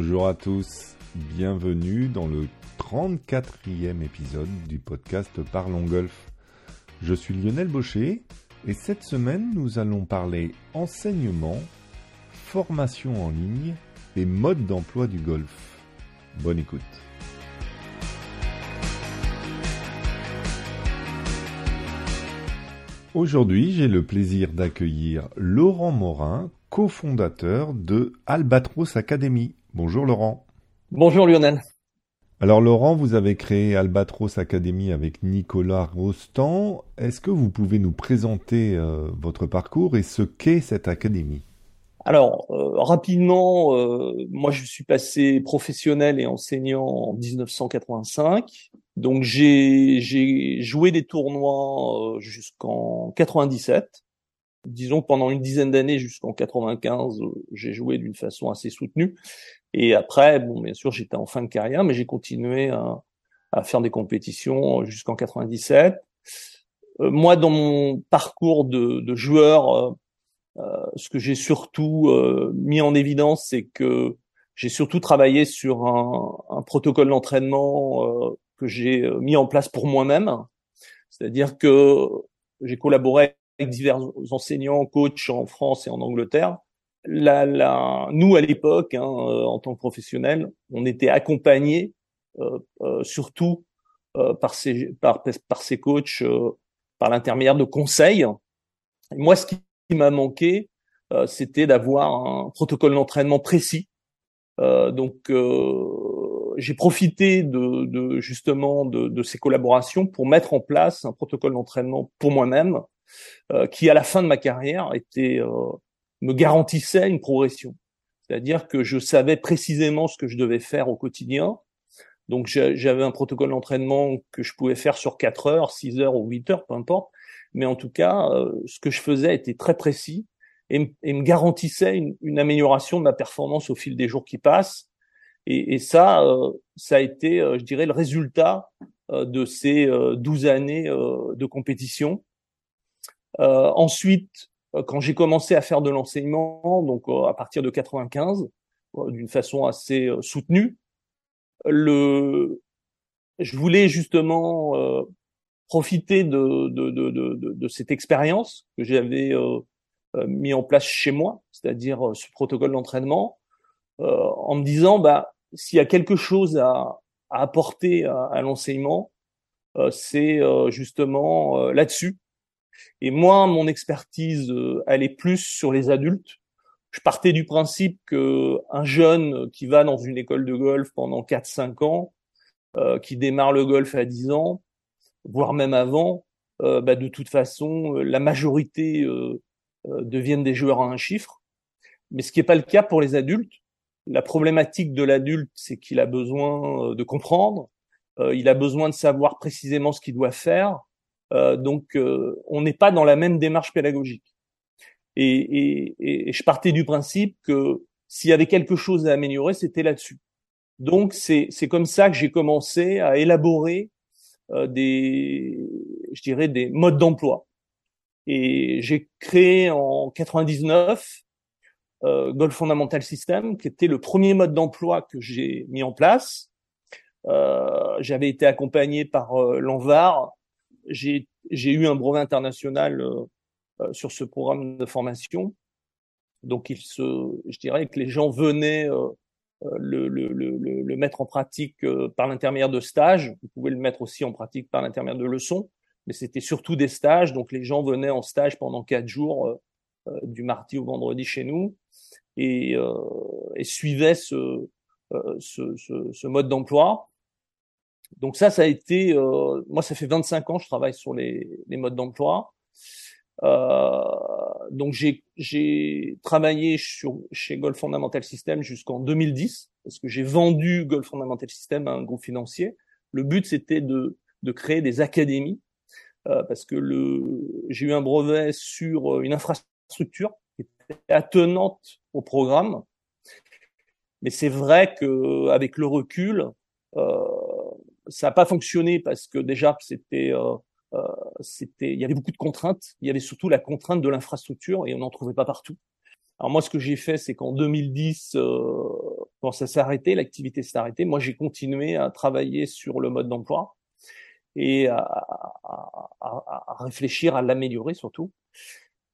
Bonjour à tous, bienvenue dans le 34e épisode du podcast Parlons Golf. Je suis Lionel Baucher et cette semaine nous allons parler enseignement, formation en ligne et mode d'emploi du golf. Bonne écoute. Aujourd'hui, j'ai le plaisir d'accueillir Laurent Morin, cofondateur de Albatros Academy. Bonjour Laurent. Bonjour Lionel. Alors Laurent, vous avez créé Albatros Academy avec Nicolas Rostand. Est-ce que vous pouvez nous présenter euh, votre parcours et ce qu'est cette académie? Alors euh, rapidement, euh, moi je suis passé professionnel et enseignant en 1985. Donc j'ai j'ai joué des tournois jusqu'en 97. Disons que pendant une dizaine d'années jusqu'en 95, j'ai joué d'une façon assez soutenue. Et après, bon, bien sûr, j'étais en fin de carrière, mais j'ai continué à, faire des compétitions jusqu'en 97. Euh, moi, dans mon parcours de, joueur, euh, euh ce que j'ai surtout mis en évidence, c'est que j'ai surtout travaillé sur un protocole d'entraînement que j'ai mis en place pour moi-même. C'est-à-dire que j'ai collaboré avec divers enseignants, coachs en France et en Angleterre la, la, nous à l'époque, hein, euh, en tant que professionnels, on était accompagnés euh, euh, surtout euh, par ces par, par ces coachs par l'intermédiaire de conseils. Moi, ce qui m'a manqué, c'était d'avoir un protocole d'entraînement précis. donc, j'ai profité de, de justement de, de, ces collaborations pour mettre en place un protocole d'entraînement pour moi-même, qui à la fin de ma carrière était me garantissait une progression. C'est-à-dire que je savais précisément ce que je devais faire au quotidien. Donc j'avais un protocole d'entraînement que je pouvais faire sur 4 heures, 6 heures ou 8 heures, peu importe. Mais en tout cas, euh, ce que je faisais était très précis et, me garantissait une, amélioration de ma performance au fil des jours qui passent. Et, et ça, euh, ça a été, euh, je dirais, le résultat de ces 12 années de compétition. ensuite, quand j'ai commencé à faire de l'enseignement, donc euh, à partir de 95, euh, d'une façon assez soutenue, le, je voulais justement profiter de, de, de, de, de cette expérience que j'avais mis en place chez moi, c'est-à-dire ce protocole d'entraînement, en me disant bah s'il y a quelque chose à, à apporter à, à l'enseignement, c'est justement là-dessus et moi, mon expertise, euh, elle est plus sur les adultes. Je partais du principe que un jeune qui va dans une école de golf pendant 4-5 ans, euh, qui démarre le golf à 10 ans, voire même avant, euh, bah, de toute façon, euh, la majorité euh, deviennent des joueurs à un chiffre. Mais ce qui n'est pas le cas pour les adultes. La problématique de l'adulte, c'est qu'il a besoin de comprendre, il a besoin de savoir précisément ce qu'il doit faire, euh, donc, euh, on n'est pas dans la même démarche pédagogique. Et, et, et, je partais du principe que s'il y avait quelque chose à améliorer, c'était là-dessus. Donc, c'est comme ça que j'ai commencé à élaborer euh, des, je dirais, des modes d'emploi. Et j'ai créé en 99 euh, Golf Fundamental System, qui était le premier mode d'emploi que j'ai mis en place. Euh, J'avais été accompagné par euh, l'ANVAR j'ai eu un brevet international euh, euh, sur ce programme de formation. Donc, il se, je dirais que les gens venaient euh, le, le, le, le, mettre en pratique par l'intermédiaire de stages. Vous pouvez le mettre aussi en pratique par l'intermédiaire de leçons, mais c'était surtout des stages. Donc, les gens venaient en stage pendant quatre jours, du mardi au vendredi chez nous, et, et suivaient ce, ce, ce, ce mode d'emploi. Donc ça, ça a été, euh, moi, ça fait 25 ans je travaille sur les, les modes d'emploi. Euh, donc j'ai travaillé sur, chez Golf Fundamental System jusqu'en 2010 parce que j'ai vendu Golf Fundamental System à un groupe financier. Le but c'était de, de créer des académies euh, parce que le j'ai eu un brevet sur une infrastructure qui était attenante au programme. Mais c'est vrai que avec le recul, euh, ça n'a pas fonctionné parce que déjà c'était euh, euh, c'était il y avait beaucoup de contraintes. Il y avait surtout la contrainte de l'infrastructure et on n'en trouvait pas partout. Alors moi, ce que j'ai fait, c'est qu'en 2010, euh, quand ça s'est arrêté, l'activité s'est arrêtée, moi j'ai continué à travailler sur le mode d'emploi et à, à, à, réfléchir à l'améliorer surtout.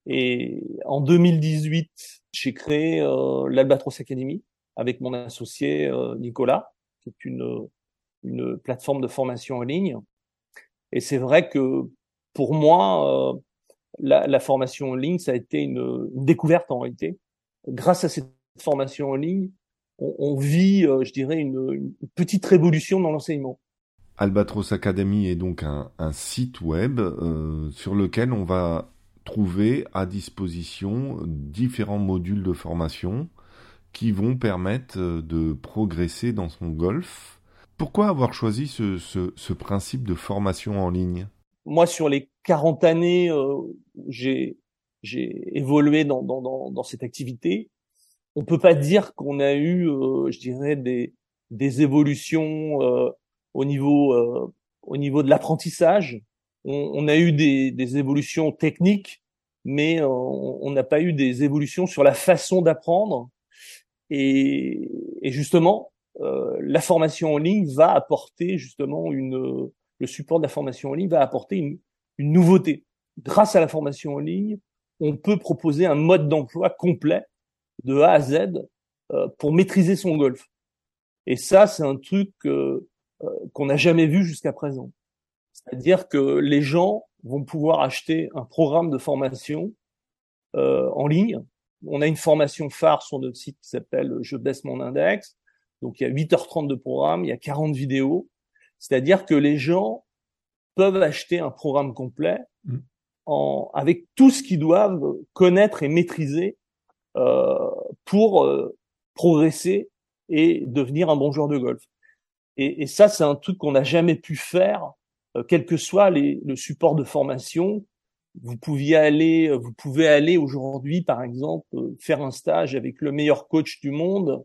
Et en 2018, j'ai créé euh, l'Albatros Academy avec mon associé euh, Nicolas, qui est une, une plateforme de formation en ligne. Et c'est vrai que pour moi, euh, la, formation en ligne, ça a été une, découverte en réalité. Grâce à cette formation en ligne, on, vit, euh, je dirais, une, petite révolution dans l'enseignement. Albatros Academy est donc un, site web euh, sur lequel on va trouver à disposition différents modules de formation qui vont permettre de progresser dans son golf. Pourquoi avoir choisi ce, ce, ce principe de formation en ligne? Moi, sur les 40 années, euh, j'ai évolué dans, dans, dans, dans, cette activité. On peut pas dire qu'on a eu, euh, je dirais, des, des évolutions euh, au niveau euh, au niveau de l'apprentissage. On, on, a eu des, des évolutions techniques, mais on n'a pas eu des évolutions sur la façon d'apprendre et, et justement, euh, la formation en ligne va apporter justement une, le support de la formation en ligne va apporter une, une nouveauté. Grâce à la formation en ligne, on peut proposer un mode d'emploi complet de A à Z euh, pour maîtriser son golf. Et ça, c'est un truc euh, qu'on n'a jamais vu jusqu'à présent. C'est-à-dire que les gens vont pouvoir acheter un programme de formation euh, en ligne on a une formation phare sur notre site qui s'appelle Je baisse mon index. Donc il y a 8h30 de programme, il y a 40 vidéos. C'est-à-dire que les gens peuvent acheter un programme complet mm. en, avec tout ce qu'ils doivent connaître et maîtriser euh, pour euh, progresser et devenir un bon joueur de golf. Et, et ça, c'est un truc qu'on n'a jamais pu faire, euh, quel que soit les, le support de formation, vous pouviez aller, vous pouvez aller aujourd'hui, par exemple, faire un stage avec le meilleur coach du monde,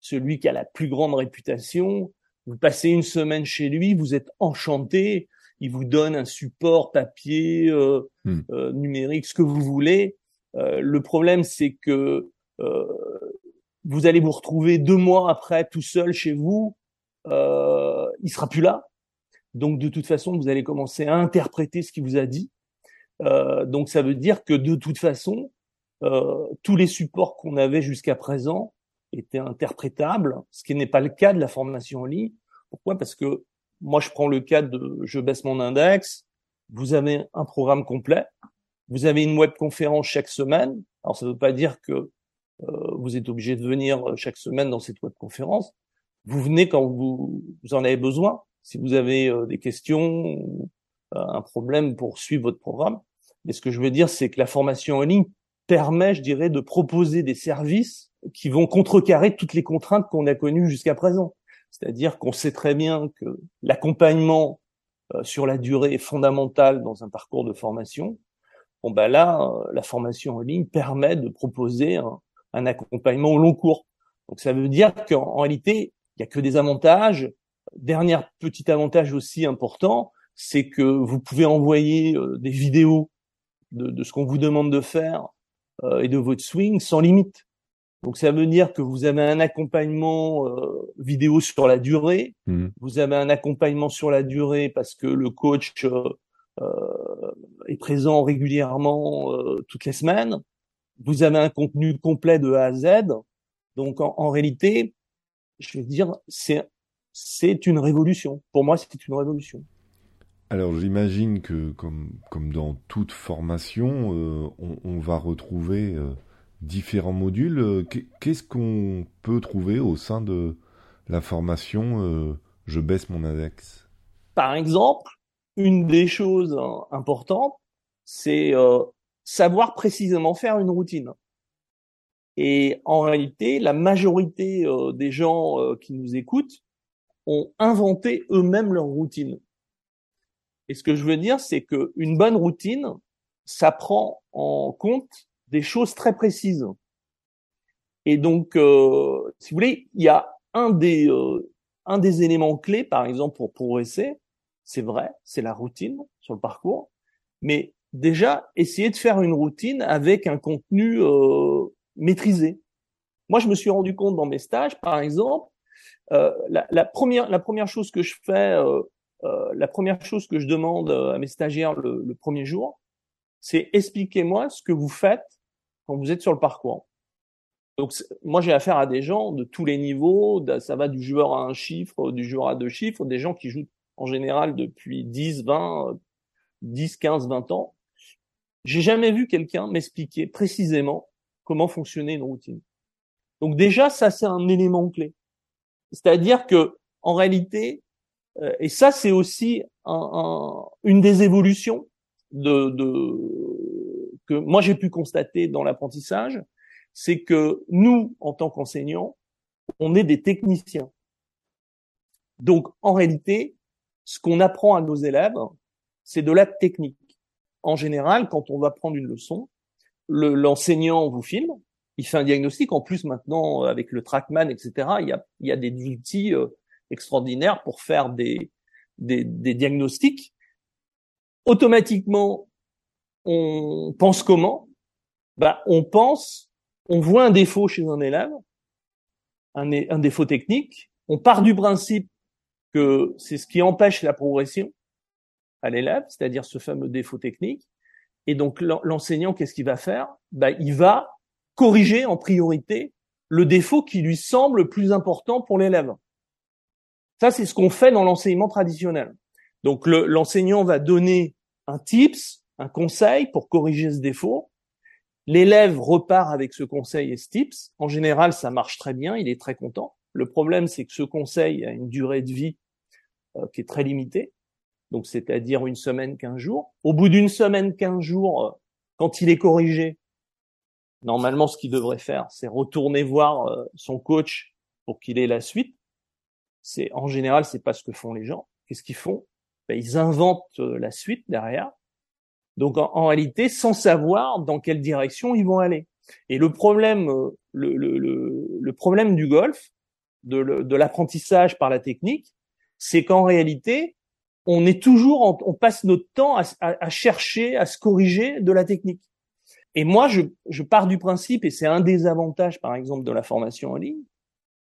celui qui a la plus grande réputation. Vous passez une semaine chez lui, vous êtes enchanté, il vous donne un support papier, euh, hmm. euh, numérique, ce que vous voulez. Euh, le problème, c'est que euh, vous allez vous retrouver deux mois après tout seul chez vous. Euh, il sera plus là. Donc, de toute façon, vous allez commencer à interpréter ce qu'il vous a dit euh, donc ça veut dire que de toute façon, euh, tous les supports qu'on avait jusqu'à présent étaient interprétables, ce qui n'est pas le cas de la formation en ligne. Pourquoi? Parce que moi, je prends le cas de je baisse mon index. Vous avez un programme complet. Vous avez une webconférence chaque semaine. Alors, ça ne veut pas dire que euh, vous êtes obligé de venir chaque semaine dans cette webconférence. Vous venez quand vous, vous en avez besoin. Si vous avez euh, des questions, euh, un problème pour suivre votre programme, mais ce que je veux dire, c'est que la formation en ligne permet, je dirais, de proposer des services qui vont contrecarrer toutes les contraintes qu'on a connues jusqu'à présent. C'est-à-dire qu'on sait très bien que l'accompagnement euh, sur la durée est fondamental dans un parcours de formation. Bon ben là, euh, la formation en ligne permet de proposer un, accompagnement au long cours. Donc ça veut dire qu'en réalité, il y a que des avantages. Dernier petit avantage aussi important, c'est que vous pouvez envoyer euh, des vidéos de, de ce qu'on vous demande de faire et de votre swing sans limite. Donc ça veut dire que vous avez un accompagnement euh, vidéo sur la durée, mmh. vous avez un accompagnement sur la durée parce que le coach euh, euh est présent régulièrement euh, toutes les semaines, vous avez un contenu complet de A à Z. Donc en, en réalité, je veux dire, c'est c'est une révolution. Pour moi, c'est une révolution. Alors j'imagine que comme, comme dans toute formation, euh, on, on, va retrouver euh, différents modules. Euh, qu'est-ce qu'on peut trouver au sein de la formation euh, Je baisse mon index? Par exemple, une des choses importantes, c'est euh, savoir précisément faire une routine. Et en réalité, la majorité des gens qui nous écoutent ont inventé eux-mêmes leur routine. Et ce que je veux dire, c'est qu'une bonne routine, ça prend en compte des choses très précises. Et donc, euh, si vous voulez, il y a un des euh, un des éléments clés, par exemple, pour progresser, c'est vrai, c'est la routine sur le parcours. Mais déjà, essayer de faire une routine avec un contenu euh, maîtrisé. Moi, je me suis rendu compte dans mes stages, par exemple, euh, la, première, chose que je fais, la première chose que je demande à mes stagiaires le, le premier jour, c'est expliquez-moi ce que vous faites quand vous êtes sur le parcours. Donc moi j'ai affaire à des gens de tous les niveaux, ça va du joueur à un chiffre, du joueur à deux chiffres, des gens qui jouent en général depuis 10, 20, 10, 15, 20 ans. J'ai jamais vu quelqu'un m'expliquer précisément comment fonctionnait une routine. Donc déjà ça c'est un élément clé. C'est-à-dire que en réalité, euh, et ça c'est aussi un, une des évolutions de, de que moi j'ai pu constater dans l'apprentissage, c'est que nous, en tant qu'enseignants, on est des techniciens. Donc, en réalité, ce qu'on apprend à nos élèves, c'est de la technique. En général, quand on va prendre une leçon, l'enseignant vous filme, il fait un diagnostic. En plus, maintenant, avec le Trackman, etc., il y a, des outils euh, extraordinaires pour faire des diagnostics. Automatiquement, on pense comment? Bah, On pense on voit un défaut chez un élève, un, défaut technique, on part du principe que c'est ce qui empêche la progression à l'élève, c'est-à-dire ce fameux défaut technique. Et donc l'enseignant, qu'est-ce qu'il va faire? Ben, Il va corriger en priorité le défaut qui lui semble le plus important pour l'élève. Ça, c'est ce qu'on fait dans l'enseignement traditionnel. Donc l'enseignant va donner un tips, un conseil pour corriger ce défaut. L'élève repart avec ce conseil et ce tips. En général, ça marche très bien, il est très content. Le problème, c'est que ce conseil a une durée de vie euh, qui est très limitée, donc c'est-à-dire une semaine, quinze jours. Au bout d'une semaine, quinze jours, euh, quand il est corrigé, normalement, ce qu'il devrait faire, c'est retourner voir euh, son coach pour qu'il ait la suite. C'est en général, c'est pas ce que font les gens. Qu'est-ce qu'ils font? Ben, Ils inventent la suite derrière donc en, réalité, sans savoir dans quelle direction ils vont aller. Et le problème, euh, le, le, le, problème du golf, de, l'apprentissage par la technique, c'est qu'en réalité, on est toujours, on passe notre temps à, à, chercher, à se corriger de la technique. Et moi, je, je pars du principe, et c'est un des avantages, par exemple, de la formation en ligne,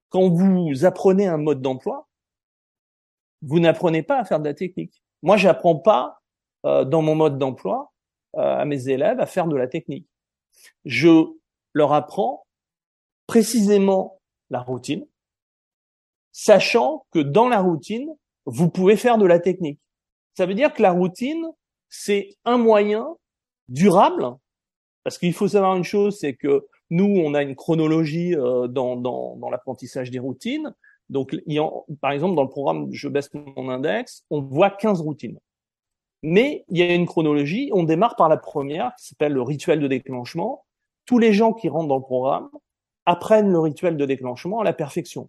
quand vous apprenez un mode d'emploi, vous n'apprenez pas à faire de la technique. Moi, j'apprends pas euh, dans mon mode d'emploi euh, à mes élèves à faire de la technique. Je leur apprends précisément la routine, sachant que dans la routine, vous pouvez faire de la technique. Ça veut dire que la routine, c'est un moyen durable, parce qu'il faut savoir une chose, c'est que nous, on a une chronologie euh, dans, dans, dans l'apprentissage des routines. Donc, par exemple, dans le programme Je baisse mon index, on voit 15 routines. Mais il y a une chronologie. On démarre par la première, qui s'appelle le rituel de déclenchement. Tous les gens qui rentrent dans le programme apprennent le rituel de déclenchement à la perfection.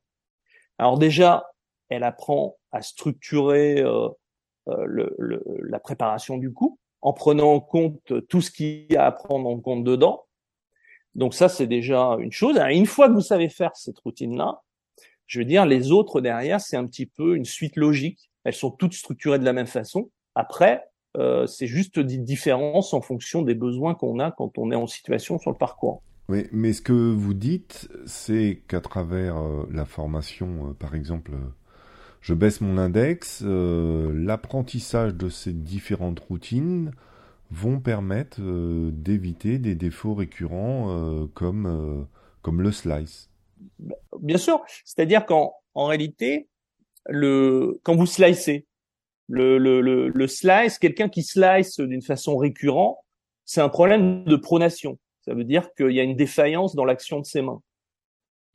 Alors déjà, elle apprend à structurer euh, euh, la préparation du coup, en prenant en compte tout ce qu'il y a à prendre en compte dedans. Donc ça, c'est déjà une chose. Une fois que vous savez faire cette routine-là, je veux dire, les autres derrière, c'est un petit peu une suite logique. Elles sont toutes structurées de la même façon. Après, euh, c'est juste des différences en fonction des besoins qu'on a quand on est en situation sur le parcours. Oui, mais ce que vous dites, c'est qu'à travers euh, la formation, euh, par exemple, je baisse mon index, l'apprentissage de ces différentes routines vont permettre d'éviter des défauts récurrents comme, comme le slice. Bien sûr, c'est-à-dire qu'en en réalité, le, quand vous slicez, le, le, le, le slice, quelqu'un qui slice d'une façon récurrente, c'est un problème de pronation. Ça veut dire qu'il y a une défaillance dans l'action de ses mains.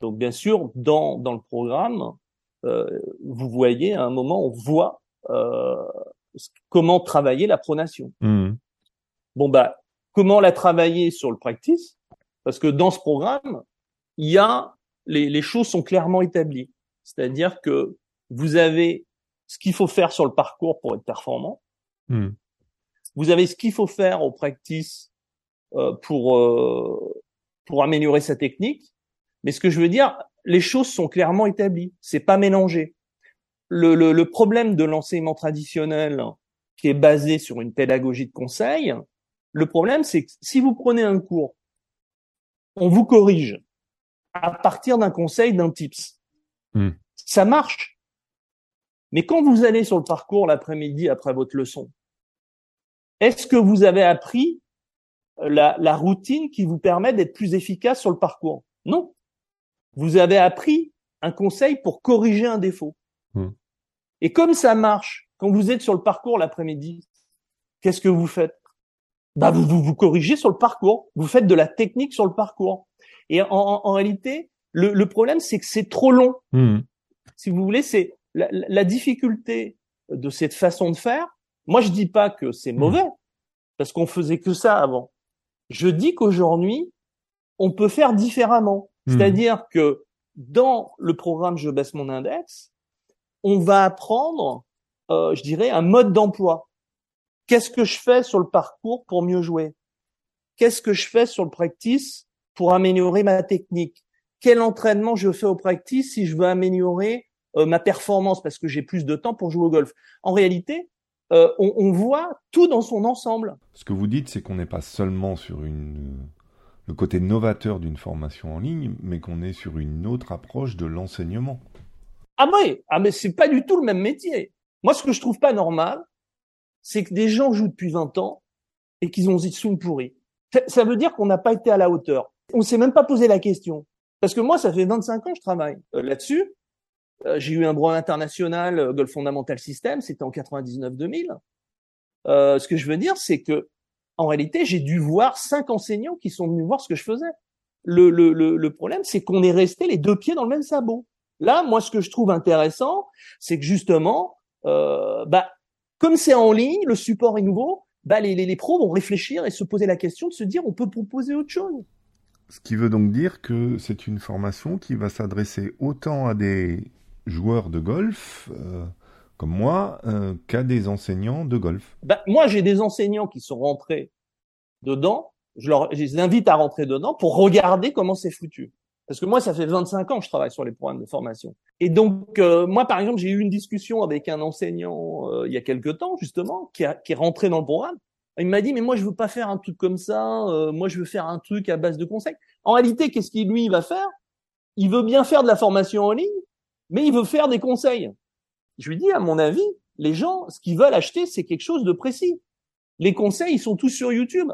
Donc bien sûr, dans, dans le programme, euh, vous voyez à un moment, on voit euh, comment travailler la pronation. Mmh. Bon bah, comment la travailler sur le practice? Parce que dans ce programme, il y a les, les choses sont clairement établies. C'est-à-dire que vous avez ce qu'il faut faire sur le parcours pour être performant. Hmm. Vous avez ce qu'il faut faire au practice euh, pour euh, pour améliorer sa technique. Mais ce que je veux dire, les choses sont clairement établies. C'est pas mélangé. Le, le, le problème de l'enseignement traditionnel qui est basé sur une pédagogie de conseil, le problème c'est que si vous prenez un cours, on vous corrige, à partir d'un conseil, d'un tips. Hmm. Ça marche. Mais quand vous allez sur le parcours l'après-midi après votre leçon, est-ce que vous avez appris la, la routine qui vous permet d'être plus efficace sur le parcours? Non. Vous avez appris un conseil pour corriger un défaut. Hmm. Et comme ça marche, quand vous êtes sur le parcours l'après-midi, qu'est-ce que vous faites? Bah vous, vous, vous corrigez sur le parcours, vous faites de la technique sur le parcours. Et en, en, réalité, le, le problème, c'est que c'est trop long. Hmm. Si vous voulez, c'est la, la, difficulté de cette façon de faire. Moi, je dis pas que c'est mauvais, parce qu'on faisait que ça avant. Je dis qu'aujourd'hui, on peut faire différemment. Hmm. C'est-à-dire que dans le programme Je baisse mon index, on va apprendre, euh, je dirais, un mode d'emploi. Qu'est-ce que je fais sur le parcours pour mieux jouer? Qu'est-ce que je fais sur le practice pour améliorer ma technique? Quel entraînement je fais au practice si je veux améliorer euh, ma performance parce que j'ai plus de temps pour jouer au golf En réalité, euh, on, on, voit tout dans son ensemble. Ce que vous dites, c'est qu'on n'est pas seulement sur une, le côté novateur d'une formation en ligne, mais qu'on est sur une autre approche de l'enseignement. Ah oui, ah mais c'est pas du tout le même métier. Moi, ce que je trouve pas normal, c'est que des gens jouent depuis 20 ans et qu'ils ont des swing pourris. Ça veut dire qu'on n'a pas été à la hauteur. On s'est même pas posé la question. Parce que moi, ça fait 25 ans que je travaille euh, là-dessus. Euh, j'ai eu un brevet international euh, Golf Fundamental System, c'était en 99-2000. Euh, ce que je veux dire, c'est que en réalité, j'ai dû voir cinq enseignants qui sont venus voir ce que je faisais. Le, problème, c'est qu'on est resté les deux pieds dans le même sabot. Là, moi, ce que je trouve intéressant, c'est que justement, bah, comme c'est en ligne, le support est nouveau, bah, les, les, les, pros vont réfléchir et se poser la question de se dire on peut proposer autre chose. Ce qui veut donc dire que c'est une formation qui va s'adresser autant à des joueurs de golf euh, comme moi euh, qu'à des enseignants de golf. Bah, moi, j'ai des enseignants qui sont rentrés dedans. Je, leur, je les invite à rentrer dedans pour regarder comment c'est foutu. Parce que moi, ça fait 25 ans que je travaille sur les programmes de formation. Et donc, euh, moi, par exemple, j'ai eu une discussion avec un enseignant euh, il y a quelque temps, justement, qui, a, qui est rentré dans le programme. Il m'a dit, mais moi, je veux pas faire un truc comme ça. Euh, moi, je veux faire un truc à base de conseils. En réalité, qu'est-ce qu'il lui va faire? Il veut bien faire de la formation en ligne, mais il veut faire des conseils. Je lui dis, à mon avis, les gens, ce qu'ils veulent acheter, c'est quelque chose de précis. Les conseils, ils sont tous sur YouTube.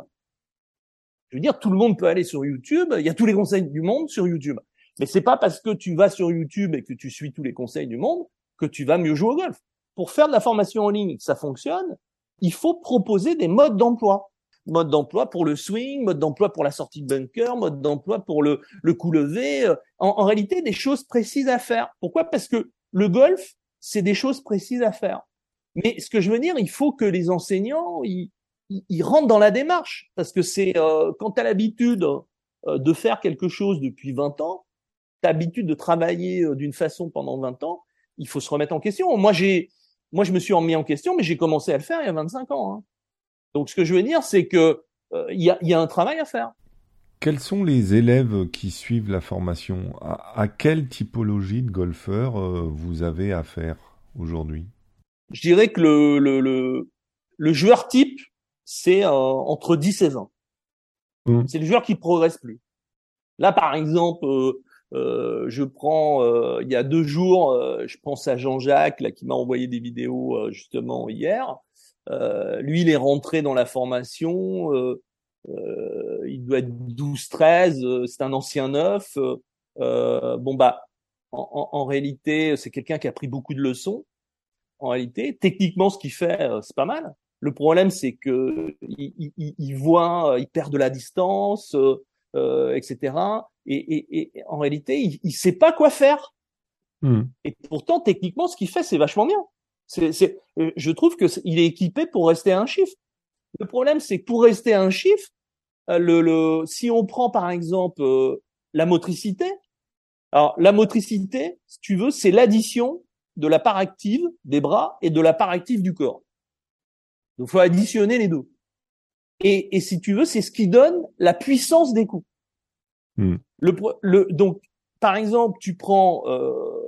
Je veux dire, tout le monde peut aller sur YouTube. Il y a tous les conseils du monde sur YouTube. Mais c'est pas parce que tu vas sur YouTube et que tu suis tous les conseils du monde que tu vas mieux jouer au golf. Pour faire de la formation en ligne, ça fonctionne. Il faut proposer des modes d'emploi. Mode d'emploi pour le swing, mode d'emploi pour la sortie de bunker, mode d'emploi pour le, le coup levé. En, en réalité, des choses précises à faire. Pourquoi? Parce que le golf, c'est des choses précises à faire. Mais ce que je veux dire, il faut que les enseignants, ils, ils rentrent dans la démarche parce que c'est euh, quand tu as l'habitude euh, de faire quelque chose depuis 20 ans, tu as l'habitude de travailler euh, d'une façon pendant 20 ans, il faut se remettre en question. Moi j'ai moi je me suis remis en question mais j'ai commencé à le faire il y a 25 ans. Hein. Donc ce que je veux dire c'est que euh, il y, a, y, a, un travail à faire. Quels sont les élèves qui suivent la formation? À, à, quelle typologie de golfeurs vous avez affaire aujourd'hui? Je dirais que le, le, le, le joueur type, c'est euh, entre 10 et 20. Mmh. C'est le joueur qui progresse plus. Là, par exemple, euh, euh, je prends, euh, il y a deux jours, euh, je pense à Jean-Jacques là qui m'a envoyé des vidéos euh, justement hier. Lui, il est rentré dans la formation. il doit être 12-13. c'est un ancien neuf. bon bah, en, en, en réalité, c'est quelqu'un qui a pris beaucoup de leçons. En réalité, techniquement, ce qu'il fait, c'est pas mal. Le problème, c'est que il, il, il, voit, il perd de la distance, euh, euh etc. Et, et, et, en réalité, il, il sait pas quoi faire. Mmh. Et pourtant, techniquement, ce qu'il fait, c'est vachement bien. C'est, c'est, euh, je trouve que est, il est équipé pour rester à un chiffre. Le problème, c'est que pour rester à un chiffre, euh, le, le, si on prend par exemple la motricité, alors la motricité, si tu veux, c'est l'addition de la part active des bras et de la part active du corps. Donc, faut additionner les deux. Et, et si tu veux, c'est ce qui donne la puissance des coups. Mm. Le, le, donc, par exemple, tu prends, euh,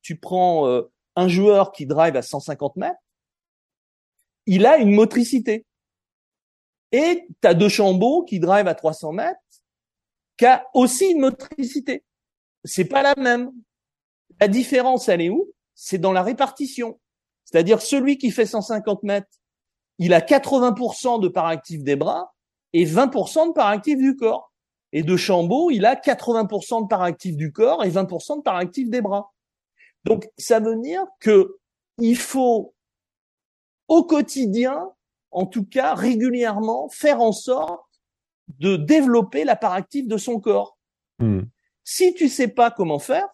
tu prends euh, un joueur qui drive à 150 mètres, il a une motricité. Et tu as deux chambeaux qui drive à 300 mètres, qui a aussi une motricité. c'est pas la même. La différence, elle est où? C'est dans la répartition. C'est-à-dire celui qui fait 150 mètres, il a 80% de part active des bras et 20% de part active du corps. Et de Chambaud, il a 80% de part active du corps et 20% de part active des bras. Donc, ça veut dire que il faut au quotidien, en tout cas régulièrement, faire en sorte de développer la part active de son corps. Hmm. Si tu sais pas comment faire,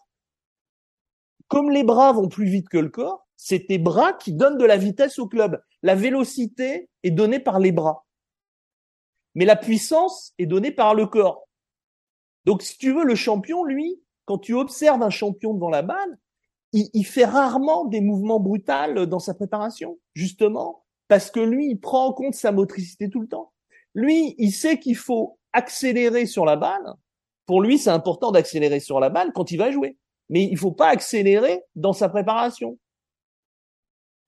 comme les bras vont plus vite que le corps, c'est tes bras qui donnent de la vitesse au club. La vélocité est donnée par les bras. Mais la puissance est donnée par le corps. Donc, si tu veux, le champion, lui, quand tu observes un champion devant la balle, il, fait rarement des mouvements brutals dans sa préparation, justement, parce que lui, il prend en compte sa motricité tout le temps. Lui, il sait qu'il faut accélérer sur la balle. Pour lui, c'est important d'accélérer sur la balle quand il va jouer. Mais il faut pas accélérer dans sa préparation.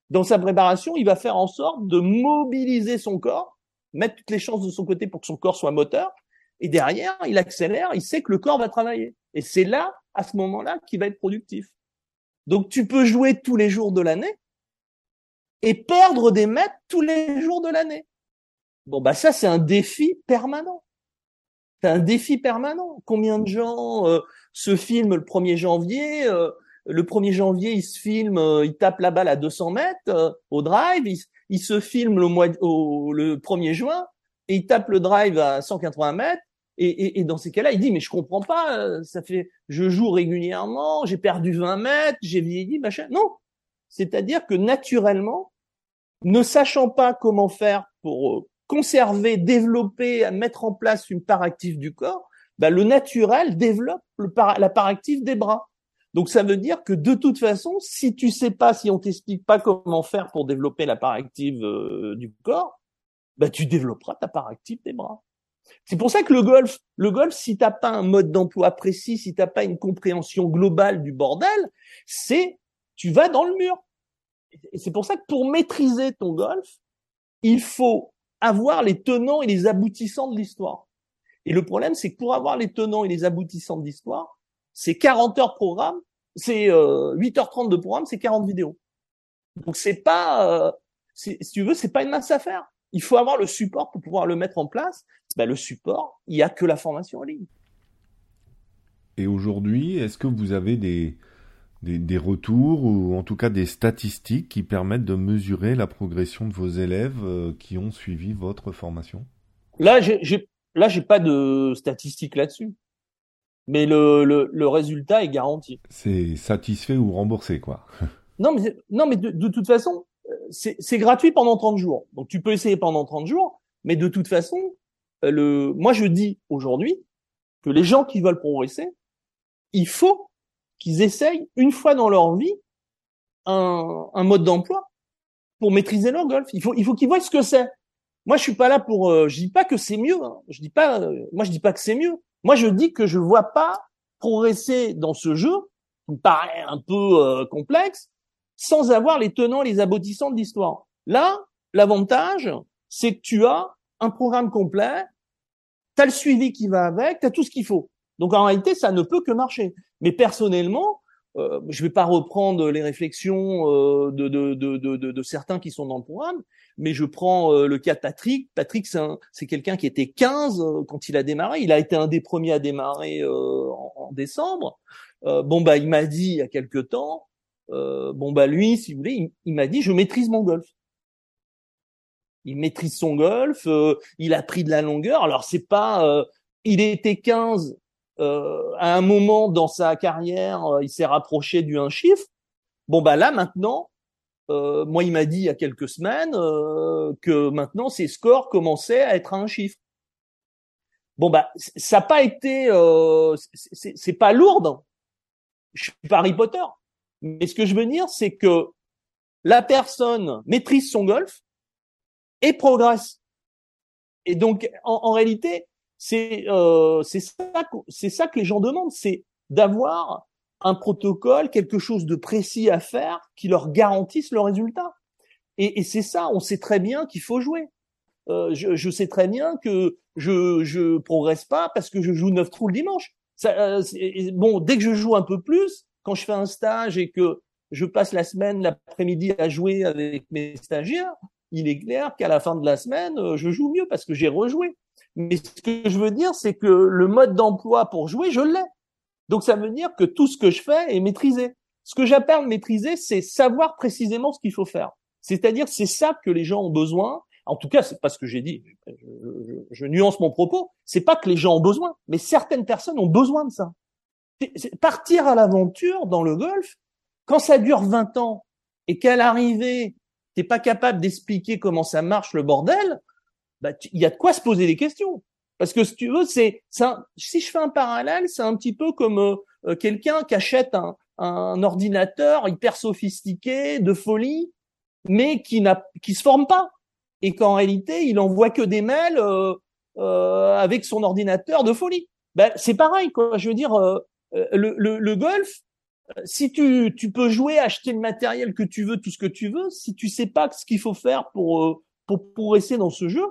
Dans sa préparation, il va faire en sorte de mobiliser son corps, mettre toutes les chances de son côté pour que son corps soit moteur. Et derrière, il accélère, il sait que le corps va travailler. Et c'est là, à ce moment-là, qu'il va être productif. Donc tu peux jouer tous les jours de l'année et perdre des mètres tous les jours de l'année. Bon bah ça c'est un défi permanent. C'est un défi permanent. Combien de gens euh, se filment le 1er janvier euh, Le 1er janvier, ils se filment, euh, ils tapent la balle à 200 mètres au drive. Ils, se filment le mois au, le 1er juin et ils tapent le drive à 180 mètres. Et, et, et, dans ces cas-là, il dit mais je comprends pas, ça fait je joue régulièrement, j'ai perdu 20 mètres, j'ai vieilli, machin. Non, c'est-à-dire que naturellement, ne sachant pas comment faire pour conserver, développer, mettre en place une part active du corps, bah, le naturel développe la part active des bras. Donc ça veut dire que de toute façon, si tu sais pas, si on t'explique pas comment faire pour développer la part active euh, du corps, bah tu développeras ta part active des bras. C'est pour ça que le golf, le golf, si t'as pas un mode d'emploi précis, si t'as pas une compréhension globale du bordel, c'est tu vas dans le mur. Et c'est pour ça que pour maîtriser ton golf, il faut avoir les tenants et les aboutissants de l'histoire. Et le problème, c'est que pour avoir les tenants et les aboutissants de l'histoire, c'est 40 heures de programme, c'est euh, 8h30 de programme, c'est 40 vidéos. Donc c'est pas, euh, si tu veux, c'est pas une masse à faire. Il faut avoir le support pour pouvoir le mettre en place. Ben, le support, il n'y a que la formation en ligne. Et aujourd'hui, est-ce que vous avez des, des, retours ou en tout cas des statistiques qui permettent de mesurer la progression de vos élèves euh, qui ont suivi votre formation? Là, j'ai là j'ai pas de statistiques là-dessus, mais le, le, résultat est garanti. C'est satisfait ou remboursé, quoi. non, mais non, mais de, de toute façon, c'est gratuit pendant 30 jours. Donc tu peux essayer pendant 30 jours, mais de toute façon, euh, moi je dis aujourd'hui que les gens qui veulent progresser, il faut qu'ils essayent une fois dans leur vie un, mode d'emploi pour maîtriser leur golf. Il faut, il faut qu'ils voient ce que c'est. Moi, je suis pas là pour. Euh, je dis pas que c'est mieux. Hein. Je dis pas. Euh, moi, je dis pas que c'est mieux. Moi, je dis que je vois pas progresser dans ce jeu, qui me paraît un peu euh, complexe, sans avoir les tenants, les aboutissants de l'histoire. Là, l'avantage, c'est que tu as un programme complet, tu as le suivi qui va avec, tu as tout ce qu'il faut. Donc en réalité, ça ne peut que marcher. Mais personnellement, euh, je ne vais pas reprendre les réflexions euh, de, de, de, de, certains qui sont dans le programme, mais je prends euh, le cas de Patrick. Patrick, c'est quelqu'un qui était 15 quand il a démarré. Il a été un des premiers à démarrer en, décembre. bon bah, il m'a dit il y a quelque temps. Bon bah lui, si vous voulez, il, m'a dit je maîtrise mon golf. Il maîtrise son golf. il a pris de la longueur. Alors c'est pas, il était 15 euh, à un moment dans sa carrière, euh, il s'est rapproché du un chiffre. Bon bah là maintenant, euh, moi il m'a dit il y a quelques semaines que maintenant ses scores commençaient à être à un chiffre. Bon bah ça n'a pas été, c'est pas lourd. Hein. Je suis pas Harry Potter, mais ce que je veux dire c'est que la personne maîtrise son golf et progresse. Et donc en, en réalité, c'est euh, c'est ça ça que les gens demandent, c'est d'avoir un protocole, quelque chose de précis à faire qui leur garantisse le résultat. Et, et c'est ça, on sait très bien qu'il faut jouer. Euh, je, je, sais très bien que je je progresse pas parce que je joue neuf trous le dimanche. Ça, bon, dès que je joue un peu plus, quand je fais un stage et que je passe la semaine, l'après-midi à jouer avec mes stagiaires, il est clair qu'à la fin de la semaine, je joue mieux parce que j'ai rejoué. Mais ce que je veux dire, c'est que le mode d'emploi pour jouer, je l'ai. Donc ça veut dire que tout ce que je fais est maîtrisé. Ce que j'appelle maîtriser, c'est savoir précisément ce qu'il faut faire. C'est-à-dire, c'est ça que les gens ont besoin. En tout cas, c'est pas ce que j'ai dit. Je, nuance mon propos. C'est pas que les gens ont besoin, mais certaines personnes ont besoin de ça. Partir à l'aventure dans le golf, quand ça dure 20 ans et qu'à l'arrivée, t'es pas capable d'expliquer comment ça marche le bordel, bah, il y a de quoi se poser des questions. Parce que si tu veux, c'est, si je fais un parallèle, c'est un petit peu comme euh, euh, quelqu'un qui achète un, ordinateur hyper sophistiqué, de folie, mais qui n'a, qui se forme pas, et qu'en réalité, il envoie que des mails euh, avec son ordinateur de folie. Ben, c'est pareil, quoi. Je veux dire, le, le, le, golf, si tu, tu peux jouer, acheter le matériel que tu veux, tout ce que tu veux, si tu sais pas ce qu'il faut faire pour pour progresser dans ce jeu,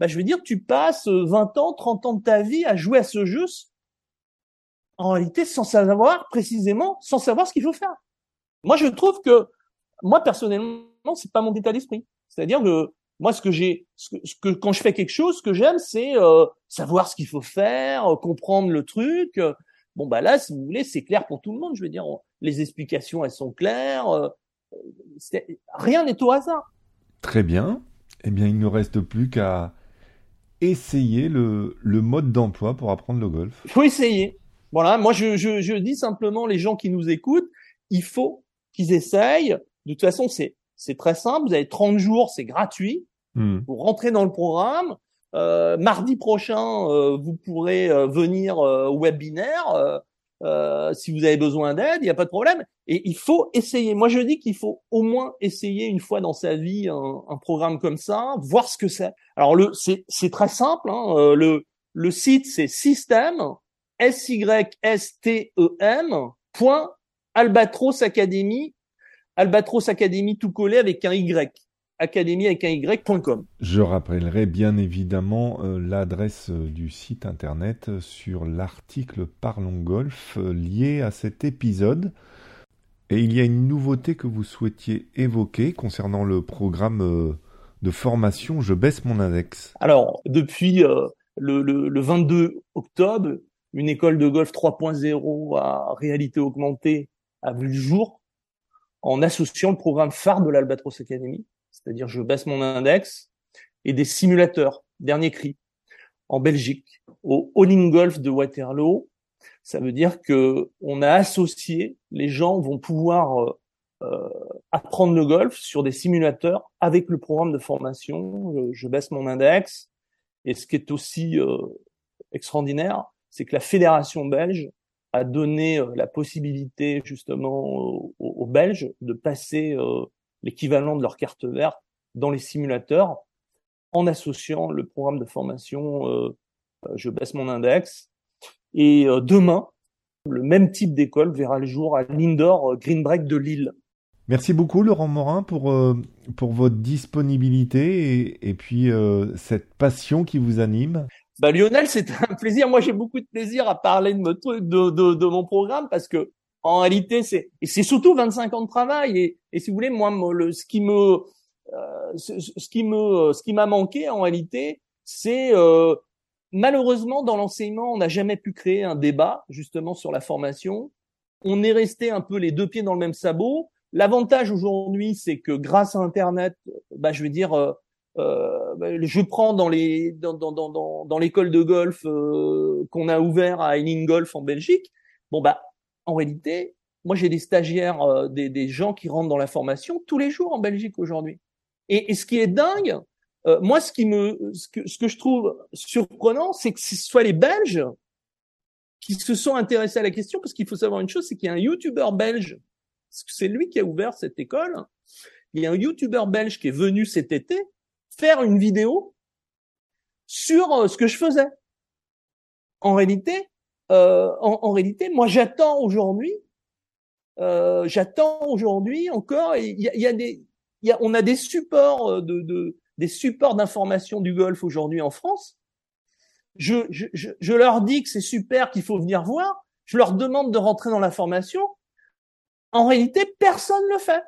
ben, je veux dire, tu passes 20 ans, 30 ans de ta vie à jouer à ce jeu en réalité sans savoir précisément, sans savoir ce qu'il faut faire. Moi, je trouve que moi personnellement, c'est pas mon état d'esprit. C'est-à-dire que moi, ce que j'ai, ce, que, quand je fais quelque chose, ce que j'aime, c'est euh, savoir ce qu'il faut faire, euh, comprendre le truc. Bon bah là, si vous voulez, c'est clair pour tout le monde. Je veux dire, les explications, elles sont claires. Euh, rien n'est au hasard. Très bien. Eh bien, il ne reste plus qu'à essayer le, le mode d'emploi pour apprendre le golf. Il faut essayer. Voilà, moi je, je, je, dis simplement les gens qui nous écoutent, il faut qu'ils essayent. De toute façon, c'est c'est très simple. Vous avez 30 jours, c'est gratuit. Hmm. Vous rentrez dans le programme. Euh, mardi prochain, euh, vous pourrez euh, venir euh, au webinaire si vous avez besoin d'aide. Il n'y a pas de problème. Et il faut essayer. Moi, je dis qu'il faut au moins essayer une fois dans sa vie un, un programme comme ça, voir ce que c'est. Alors le, c'est très simple. Hein. le le site c'est système S-Y-S-T-E-M, point Albatros Academy, Albatros Academy tout collé avec un Y, académie avec un Y.com. Je rappellerai bien évidemment euh, l'adresse euh, du site internet sur l'article Parlons Golf euh, lié à cet épisode. Et il y a une nouveauté que vous souhaitiez évoquer concernant le programme de formation Je baisse mon index. Alors, depuis le, le 22 octobre, une école de golf 3.0 à réalité augmentée a vu le jour en associant le programme phare de l'Albatros Academy, c'est-à-dire je baisse mon index, et des simulateurs, dernier cri, en Belgique, au All Golf de Waterloo. Ça veut dire que on a associé, les gens vont pouvoir euh, euh, apprendre le golf sur des simulateurs avec le programme de formation. Je, je baisse mon index. Et ce qui est aussi euh, extraordinaire, c'est que la fédération belge a donné euh, la possibilité justement aux, Belges de passer euh, l'équivalent de leur carte verte dans les simulateurs en associant le programme de formation euh, Je baisse mon index. Et demain, le même type d'école verra le jour à l'Indoor Green Break de Lille. Merci beaucoup Laurent Morin pour, pour votre disponibilité et, et puis cette passion qui vous anime. Bah, Lionel, c'est un plaisir. Moi, j'ai beaucoup de plaisir à parler de, mon truc, de, de, de mon programme parce que en réalité, c'est c'est surtout 25 ans de travail. Et, et si vous voulez, moi, le, ce qui me euh, ce, qui me ce qui m'a manqué en réalité, c'est euh, malheureusement dans l'enseignement, on n'a jamais pu créer un débat justement sur la formation. On est resté un peu les deux pieds dans le même sabot. L'avantage aujourd'hui, c'est que grâce à Internet, bah, je veux dire, euh, euh, ben, je prends dans les dans dans dans dans, l'école de golf euh, qu'on a ouvert à Eining Golf en Belgique. Bon bah en réalité, moi j'ai des stagiaires, euh, des, des gens qui rentrent dans la formation tous les jours en Belgique aujourd'hui. Et, et, ce qui est dingue, euh, moi ce qui me ce que ce que je trouve surprenant, c'est que ce soit les Belges qui se sont intéressés à la question, parce qu'il faut savoir une chose, c'est qu'il y a un YouTuber belge, c'est lui qui a ouvert cette école. Il y a un YouTuber belge qui est venu cet été faire une vidéo sur euh, ce que je faisais. En réalité, euh, en, réalité, moi j'attends aujourd'hui, euh, j'attends aujourd'hui encore. Il y a, y a, des, y a, on a des supports de, de des supports d'information du golf aujourd'hui en France. je, je, je leur dis que c'est super, qu'il faut venir voir, je leur demande de rentrer dans la formation. En réalité, personne ne le fait.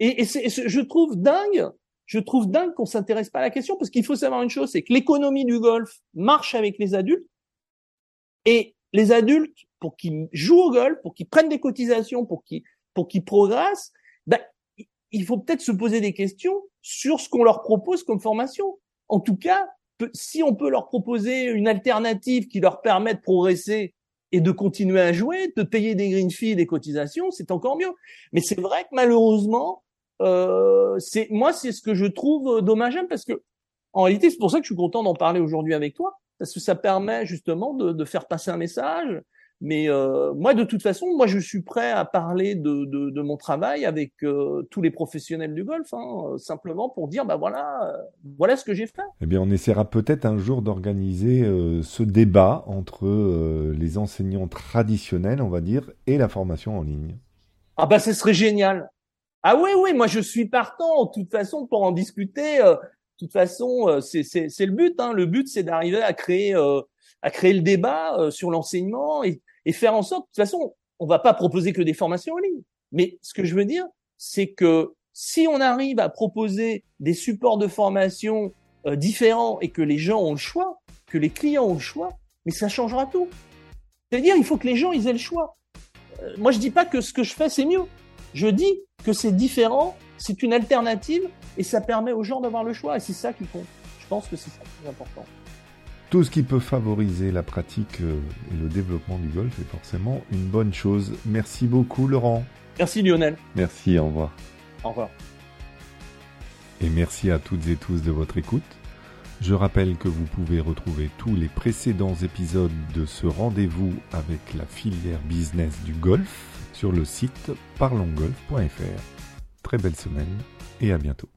Et, et, je trouve dingue, je trouve dingue qu'on s'intéresse pas à la question parce qu'il faut savoir une chose, c'est que l'économie du golf marche avec les adultes et les adultes, pour qu'ils jouent au golf, pour qu'ils prennent des cotisations, pour qu'ils pour qu'ils progressent, ben, il faut peut-être se poser des questions sur ce qu'on leur propose comme formation. En tout cas, si on peut leur proposer une alternative qui leur permet de progresser et de continuer à jouer, de payer des green fees, des cotisations, c'est encore mieux. Mais c'est vrai que malheureusement, euh, c'est moi c'est ce que je trouve dommageable parce que en réalité c'est pour ça que je suis content d'en parler aujourd'hui avec toi parce que ça permet justement de, de faire passer un message. Mais euh, moi, de toute façon, moi, je suis prêt à parler de, de, de mon travail avec euh, tous les professionnels du golf, hein, simplement pour dire, bah voilà, euh, voilà ce que j'ai fait. Eh bien, on essaiera peut-être un jour d'organiser ce débat entre les enseignants traditionnels, on va dire, et la formation en ligne. Ah bah, ce serait génial. Ah oui, oui, moi, je suis partant, de toute façon, pour en discuter de toute façon, euh, c'est le but. Hein. Le but, c'est d'arriver à créer euh, à créer le débat euh, sur l'enseignement et, et, faire en sorte. De toute façon, on va pas proposer que des formations en ligne. Mais ce que je veux dire, c'est que si on arrive à proposer des supports de formation différents et que les gens ont le choix, que les clients ont le choix, mais ça changera tout. C'est-à-dire, il faut que les gens ils aient le choix. moi, je dis pas que ce que je fais c'est mieux. Je dis que c'est différent, c'est une alternative et ça permet aux gens d'avoir le choix. Et c'est ça qui compte. Je pense que c'est ça le plus important. Tout ce qui peut favoriser la pratique euh, et le développement du golf est forcément une bonne chose. Merci beaucoup Laurent. Merci Lionel. Merci, au revoir. Au revoir. Et merci à toutes et tous de votre écoute. Je rappelle que vous pouvez retrouver tous les précédents épisodes de ce rendez-vous avec la filière business du golf sur le site parlongolf.fr. Très belle semaine et à bientôt.